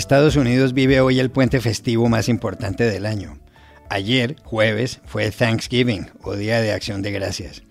Estados Unidos vive hoy el puente festivo más importante del año. Ayer, jueves, fue Thanksgiving o Día de Acción de Gracias.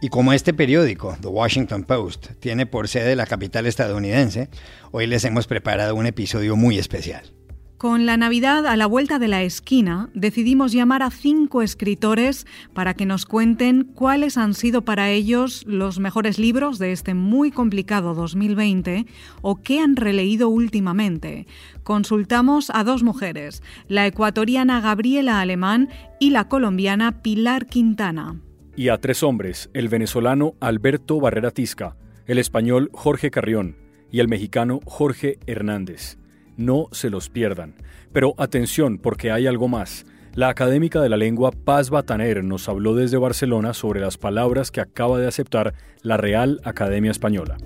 Y como este periódico, The Washington Post, tiene por sede la capital estadounidense, hoy les hemos preparado un episodio muy especial. Con la Navidad a la vuelta de la esquina, decidimos llamar a cinco escritores para que nos cuenten cuáles han sido para ellos los mejores libros de este muy complicado 2020 o qué han releído últimamente. Consultamos a dos mujeres, la ecuatoriana Gabriela Alemán y la colombiana Pilar Quintana. Y a tres hombres, el venezolano Alberto Barrera Tisca, el español Jorge Carrión y el mexicano Jorge Hernández. No se los pierdan. Pero atención, porque hay algo más. La académica de la lengua Paz Bataner nos habló desde Barcelona sobre las palabras que acaba de aceptar la Real Academia Española.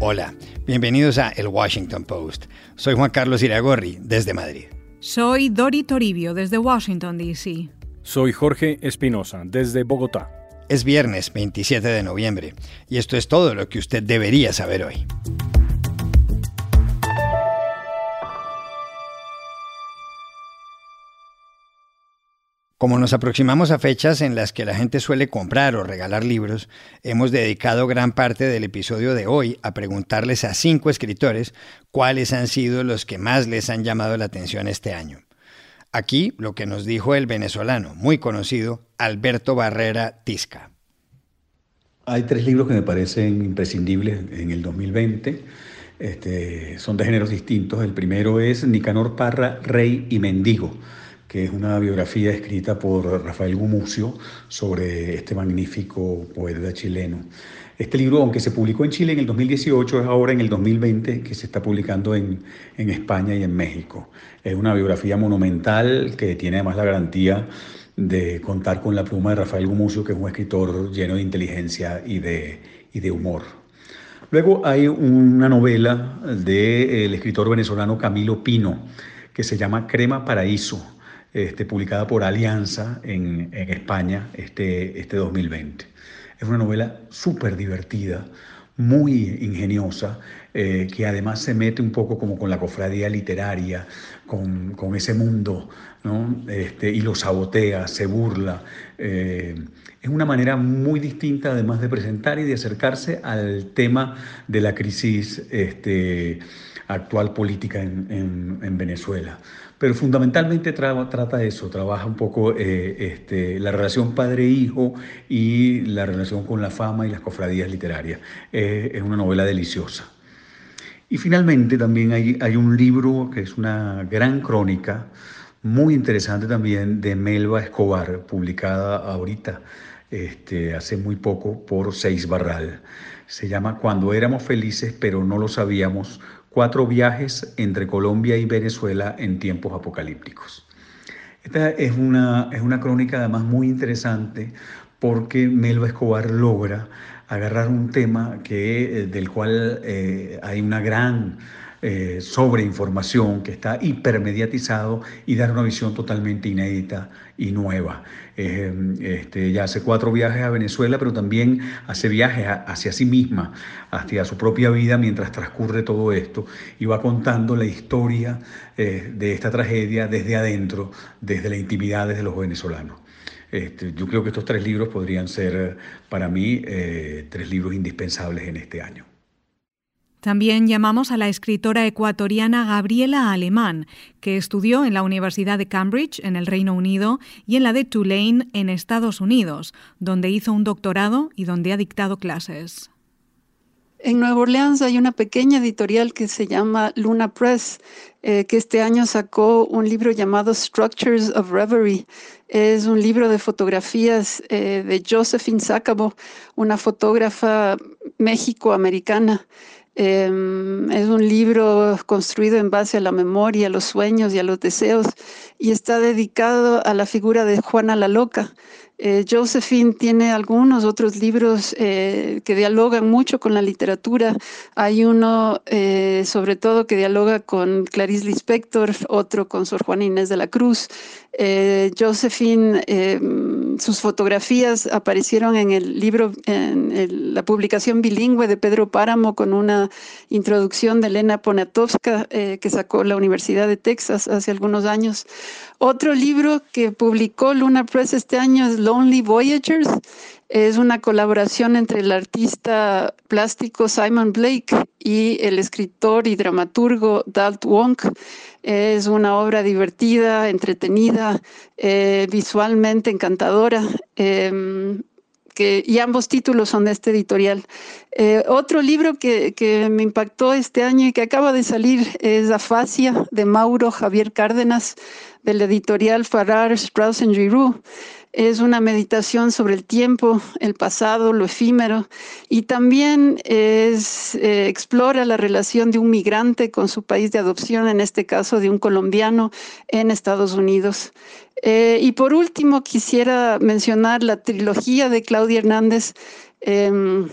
Hola, bienvenidos a El Washington Post. Soy Juan Carlos Iragorri, desde Madrid. Soy Dori Toribio, desde Washington, D.C. Soy Jorge Espinosa, desde Bogotá. Es viernes 27 de noviembre y esto es todo lo que usted debería saber hoy. Como nos aproximamos a fechas en las que la gente suele comprar o regalar libros, hemos dedicado gran parte del episodio de hoy a preguntarles a cinco escritores cuáles han sido los que más les han llamado la atención este año. Aquí lo que nos dijo el venezolano, muy conocido, Alberto Barrera Tisca. Hay tres libros que me parecen imprescindibles en el 2020. Este, son de géneros distintos. El primero es Nicanor Parra, Rey y Mendigo, que es una biografía escrita por Rafael Gumucio sobre este magnífico poeta chileno. Este libro, aunque se publicó en Chile en el 2018, es ahora en el 2020 que se está publicando en, en España y en México. Es una biografía monumental que tiene además la garantía de contar con la pluma de Rafael Gumucio, que es un escritor lleno de inteligencia y de, y de humor. Luego hay una novela del escritor venezolano Camilo Pino, que se llama Crema Paraíso, este, publicada por Alianza en, en España este, este 2020. Es una novela súper divertida, muy ingeniosa, eh, que además se mete un poco como con la cofradía literaria, con, ese mundo, ¿no? este, y lo sabotea, se burla. Eh, es una manera muy distinta además de presentar y de acercarse al tema de la crisis este, actual política en, en Venezuela pero fundamentalmente trata eso, trabaja un poco eh, este, la relación padre-hijo y la relación con la fama y las cofradías literarias. Es una novela deliciosa. Y finalmente también hay, hay un libro que es una gran crónica, muy interesante también, de Melba Escobar, publicada ahorita, este, hace muy poco, por Seis Barral. Se llama Cuando éramos felices pero no lo sabíamos, Cuatro viajes entre Colombia y Venezuela en tiempos apocalípticos. Esta es una, es una crónica además muy interesante porque Melba Escobar logra agarrar un tema que, eh, del cual eh, hay una gran eh, sobre información que está hipermediatizado y dar una visión totalmente inédita y nueva. Eh, este, ya hace cuatro viajes a Venezuela, pero también hace viajes hacia sí misma, hacia su propia vida mientras transcurre todo esto y va contando la historia de esta tragedia desde adentro, desde la intimidad de los venezolanos. Este, yo creo que estos tres libros podrían ser para mí tres libros indispensables en este año. También llamamos a la escritora ecuatoriana Gabriela Alemán, que estudió en la Universidad de Cambridge, en el Reino Unido, y en la de Tulane, en Estados Unidos, donde hizo un doctorado y donde ha dictado clases. En Nueva Orleans hay una pequeña editorial que se llama Luna Press, eh, que este año sacó un libro llamado Structures of Reverie. Es un libro de fotografías eh, de Josephine Sacabo, una fotógrafa méxico-americana. Em, es un libro construido en base a la memoria, a los sueños y a los deseos y está dedicado a la figura de Juana la Loca. Eh, Josephine tiene algunos otros libros eh, que dialogan mucho con la literatura. Hay uno, eh, sobre todo, que dialoga con Clarice Lispector, otro con Sor Juana Inés de la Cruz. Josephine sus fotografías aparecieron en el libro, en la publicación bilingüe de Pedro Páramo con una introducción de Elena Poniatowska que sacó la Universidad de Texas hace algunos años. Otro libro que publicó Luna Press este año es Lonely Voyagers. Es una colaboración entre el artista plástico Simon Blake y el escritor y dramaturgo Dalt Wonk. Es una obra divertida, entretenida, eh, visualmente encantadora. Em, y ambos títulos son de este editorial. Eh, otro libro que, me impactó este año y que acaba de salir es Afasia de Mauro Javier Cárdenas del editorial Farrar, Strauss Giroux. Es una meditación sobre el tiempo, el pasado, lo efímero y también eh, explora la relación de un migrante con su país de adopción, en este caso de un colombiano en Estados Unidos. Eh, y por último, quisiera mencionar la trilogía de Claudia Hernández. Em,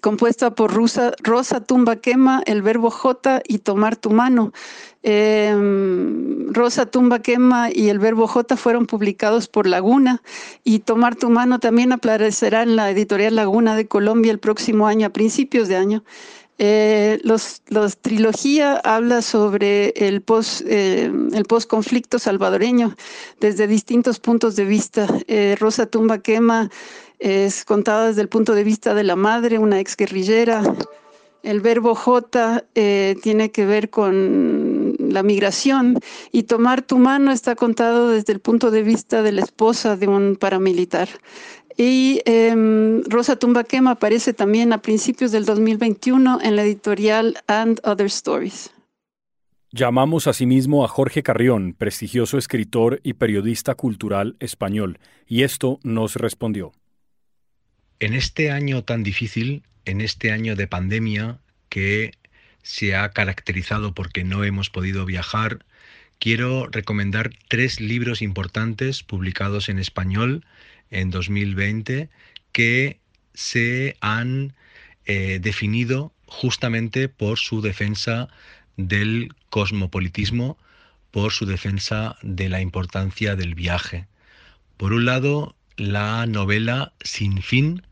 compuesta por Rosa, Rosa Tumba Quema, el verbo J y tomar tu mano. Em, Rosa Tumba Quema y el verbo J fueron publicados por Laguna y Tomar tu mano también aparecerá en la editorial Laguna de Colombia el próximo año, a principios de año. Eh, los, trilogía habla sobre el post, eh, el post conflicto salvadoreño desde distintos puntos de vista. Eh, Rosa Tumba Quema es contada desde el punto de vista de la madre, una exguerrillera. El verbo J eh, tiene que ver con la migración y tomar tu mano está contado desde el punto de vista de la esposa de un paramilitar. Y em, Rosa Tumbaquema aparece también a principios del 2021 en la editorial And Other Stories. Llamamos asimismo a Jorge Carrión, prestigioso escritor y periodista cultural español, y esto nos respondió. En este año tan difícil, en este año de pandemia que se ha caracterizado porque no hemos podido viajar, quiero recomendar tres libros importantes publicados en español en 2020 que se han eh, definido justamente por su defensa del cosmopolitismo, por su defensa de la importancia del viaje. Por un lado, la novela Sin fin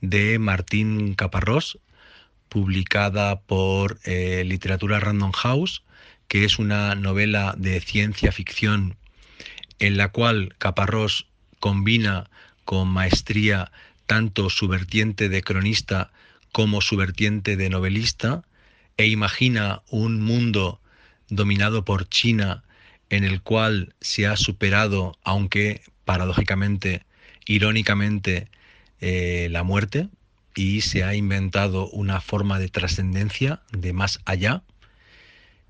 de Martín Caparrós, publicada por eh, Literatura Random House, que es una novela de ciencia ficción en la cual Caparrós combina con maestría tanto su vertiente de cronista como su vertiente de novelista e imagina un mundo dominado por China en el cual se ha superado, aunque paradójicamente, irónicamente, eh, la muerte y se ha inventado una forma de trascendencia de más allá,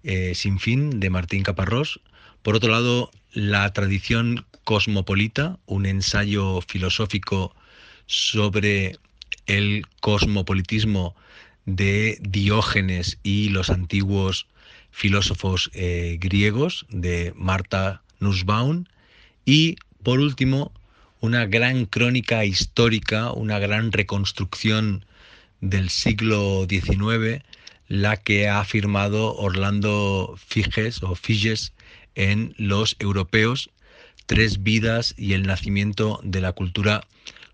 eh, sin fin, de Martín Caparrós. Por otro lado, la tradición cosmopolita, un ensayo filosófico sobre el cosmopolitismo de Diógenes y los antiguos filósofos eh, griegos de Marta Nussbaum. Y por último, una gran crónica histórica, una gran reconstrucción del siglo XIX, la que ha firmado Orlando Figes o Figes en Los Europeos, Tres vidas y el nacimiento de la cultura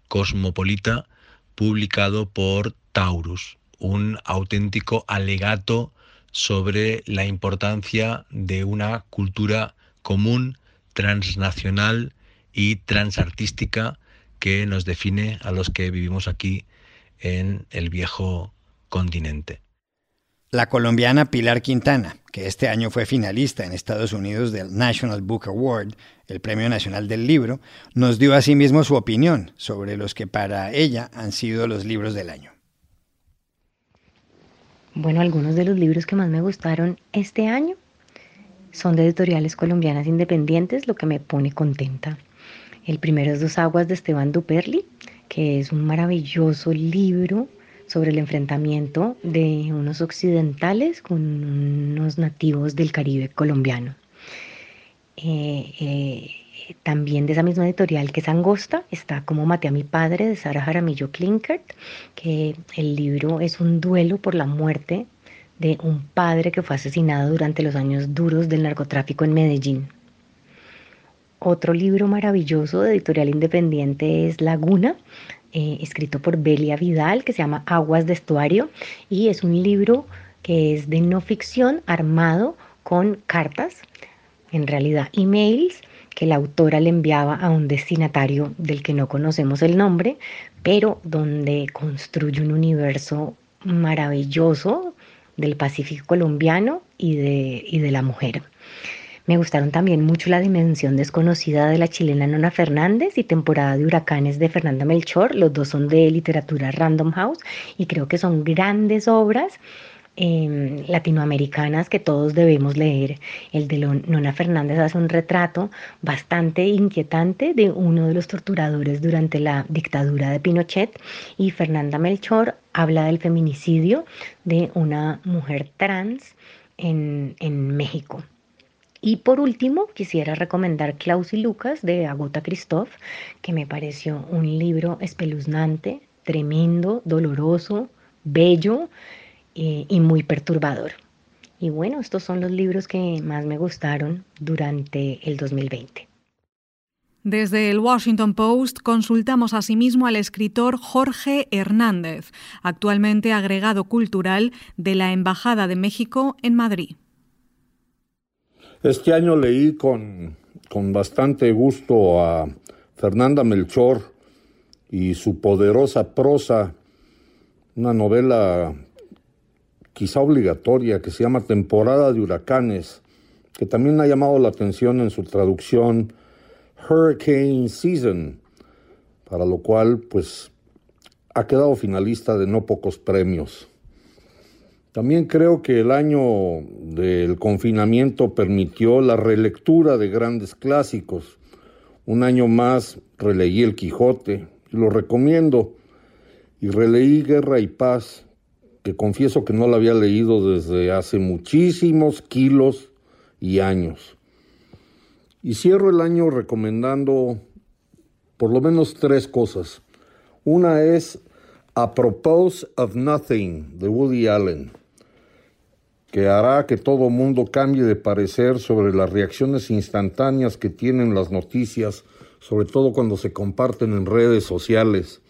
cosmopolita, publicado por Taurus, un auténtico alegato sobre la importancia de una cultura común, transnacional, y transartística que nos define a los que vivimos aquí en el viejo continente. La colombiana Pilar Quintana, que este año fue finalista en Estados Unidos del National Book Award, el Premio Nacional del Libro, nos dio asimismo su opinión sobre los que para ella han sido los libros del año. Bueno, algunos de los libros que más me gustaron este año son de editoriales colombianas independientes, lo que me pone contenta. El primero es Dos Aguas de Esteban Duperli, que es un maravilloso libro sobre el enfrentamiento de unos occidentales con unos nativos del Caribe colombiano. Eh, eh, también de esa misma editorial que es Angosta está Como maté a mi padre de Sara Jaramillo Klinkert, que el libro es un duelo por la muerte de un padre que fue asesinado durante los años duros del narcotráfico en Medellín. Otro libro maravilloso de editorial independiente es Laguna, eh, escrito por Belia Vidal, que se llama Aguas de Estuario, y es un libro que es de no ficción armado con cartas, en realidad emails, que la autora le enviaba a un destinatario del que no conocemos el nombre, pero donde construye un universo maravilloso del Pacífico colombiano y de, y de la mujer. Me gustaron también mucho La Dimensión Desconocida de la chilena Nona Fernández y Temporada de Huracanes de Fernanda Melchor. Los dos son de literatura Random House y creo que son grandes obras Em, latinoamericanas que todos debemos leer. El de Nona Fernández hace un retrato bastante inquietante de uno de los torturadores durante la dictadura de Pinochet y Fernanda Melchor habla del feminicidio de una mujer trans en, en México. Y por último, quisiera recomendar Klaus y Lucas de Agota Christoph, que me pareció un libro espeluznante, tremendo, doloroso, bello, y muy perturbador. Y bueno, estos son los libros que más me gustaron durante el 2020. Desde el Washington Post consultamos asimismo al escritor Jorge Hernández, actualmente agregado cultural de la Embajada de México en Madrid. Este año leí con, con bastante gusto a Fernanda Melchor y su poderosa prosa, una novela quizá obligatoria, que se llama Temporada de Huracanes, que también ha llamado la atención en su traducción Hurricane Season, para lo cual pues ha quedado finalista de no pocos premios. También creo que el año del confinamiento permitió la relectura de grandes clásicos. Un año más releí El Quijote y lo recomiendo. Y releí Guerra y Paz que confieso que no la había leído desde hace muchísimos kilos y años. Y cierro el año recomendando por lo menos tres cosas. Una es A Propose of Nothing de Woody Allen, que hará que todo mundo cambie de parecer sobre las reacciones instantáneas que tienen las noticias, sobre todo cuando se comparten en redes sociales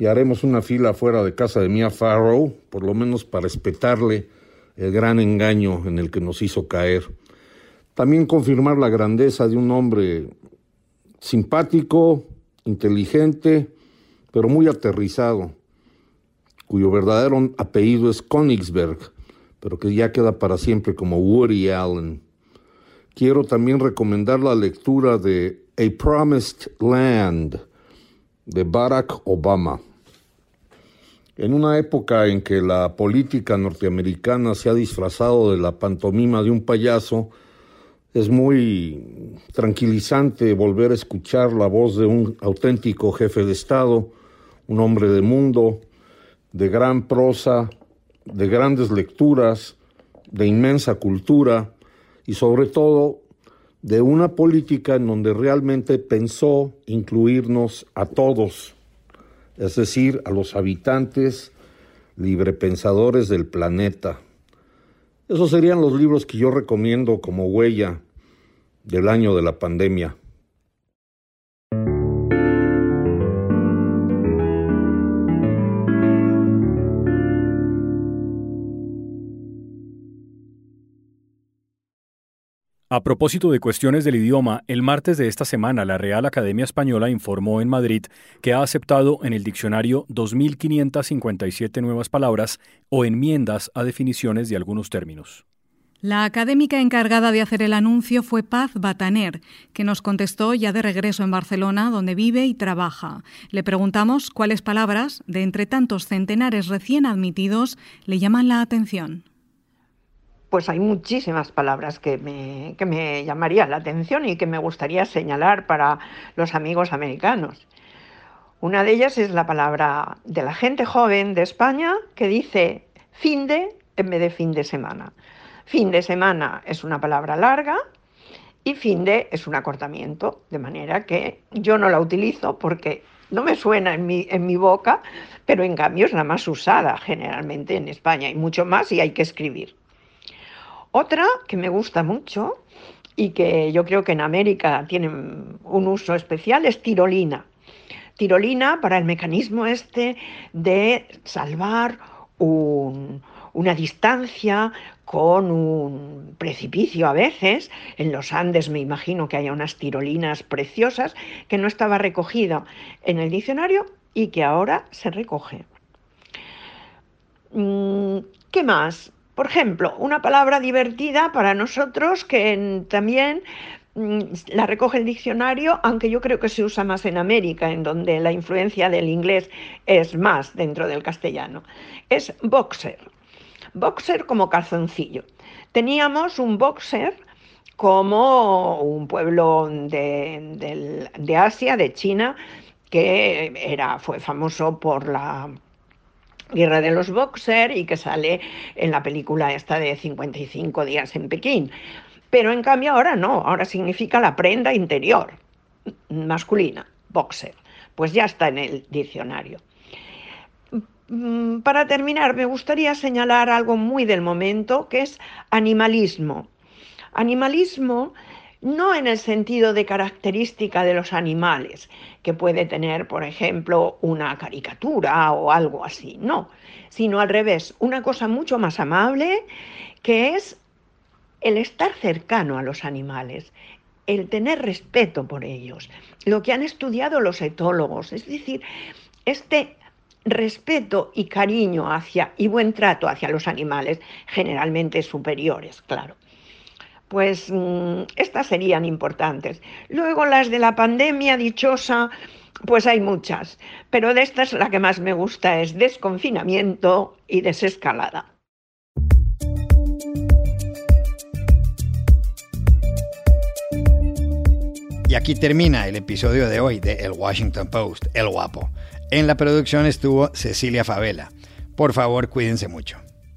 y haremos una fila fuera de casa de Mia Farrow, por lo menos para respetarle el gran engaño en el que nos hizo caer. También confirmar la grandeza de un hombre simpático, inteligente, pero muy aterrizado, cuyo verdadero apellido es Königsberg, pero que ya queda para siempre como Woody Allen. Quiero también recomendar la lectura de A Promised Land de Barack Obama. En una época en que la política norteamericana se ha disfrazado de la pantomima de un payaso, es muy tranquilizante volver a escuchar la voz de un auténtico jefe de Estado, un hombre de mundo, de gran prosa, de grandes lecturas, de inmensa cultura y sobre todo de una política en donde realmente pensó incluirnos a todos es decir, a los habitantes librepensadores del planeta. Esos serían los libros que yo recomiendo como huella del año de la pandemia. A propósito de cuestiones del idioma, el martes de esta semana la Real Academia Española informó en Madrid que ha aceptado en el diccionario 2.557 nuevas palabras o enmiendas a definiciones de algunos términos. La académica encargada de hacer el anuncio fue Paz Bataner, que nos contestó ya de regreso en Barcelona, donde vive y trabaja. Le preguntamos cuáles palabras, de entre tantos centenares recién admitidos, le llaman la atención pues hay muchísimas palabras que me, que me llamarían la atención y que me gustaría señalar para los amigos americanos. Una de ellas es la palabra de la gente joven de España que dice fin de en vez de fin de semana. Fin de semana es una palabra larga y fin de es un acortamiento, de manera que yo no la utilizo porque no me suena en mi, en mi boca, pero en cambio es la más usada generalmente en España y mucho más y hay que escribir. Otra que me gusta mucho y que yo creo que en América tienen un uso especial es tirolina. Tirolina para el mecanismo este de salvar una distancia con un precipicio a veces. En los Andes me imagino que haya unas tirolinas preciosas que no estaba recogido en el diccionario y que ahora se recoge. Mm, ¿Qué más? Por ejemplo, una palabra divertida para nosotros que también mm, la recoge el diccionario, aunque yo creo que se usa más en América, en donde la influencia del inglés es más dentro del castellano. Es boxer. Boxer como calzoncillo. Teníamos un boxer como un pueblo de, de Asia, de China, que era, fue famoso por la Guerra de los Boxer y que sale en la película esta de 55 días en Pekín. Pero en cambio ahora no, ahora significa la prenda interior masculina, boxer. Pues ya está en el diccionario. Mm, para terminar, me gustaría señalar algo muy del momento, que es animalismo. Animalismo no en el sentido de característica de los animales, que puede tener, por ejemplo, una caricatura o algo así, no, sino al revés, una cosa mucho más amable, que es el estar cercano a los animales, el tener respeto por ellos, lo que han estudiado los etólogos, es decir, este respeto y cariño hacia y buen trato hacia los animales, generalmente superiores, claro pues mm, estas serían importantes. Luego las de la pandemia dichosa, pues hay muchas, pero de estas la que más me gusta es desconfinamiento y desescalada. Y aquí termina el episodio de hoy de El Washington Post, El Guapo. En la producción estuvo Cecilia Favela. Por favor, cuídense mucho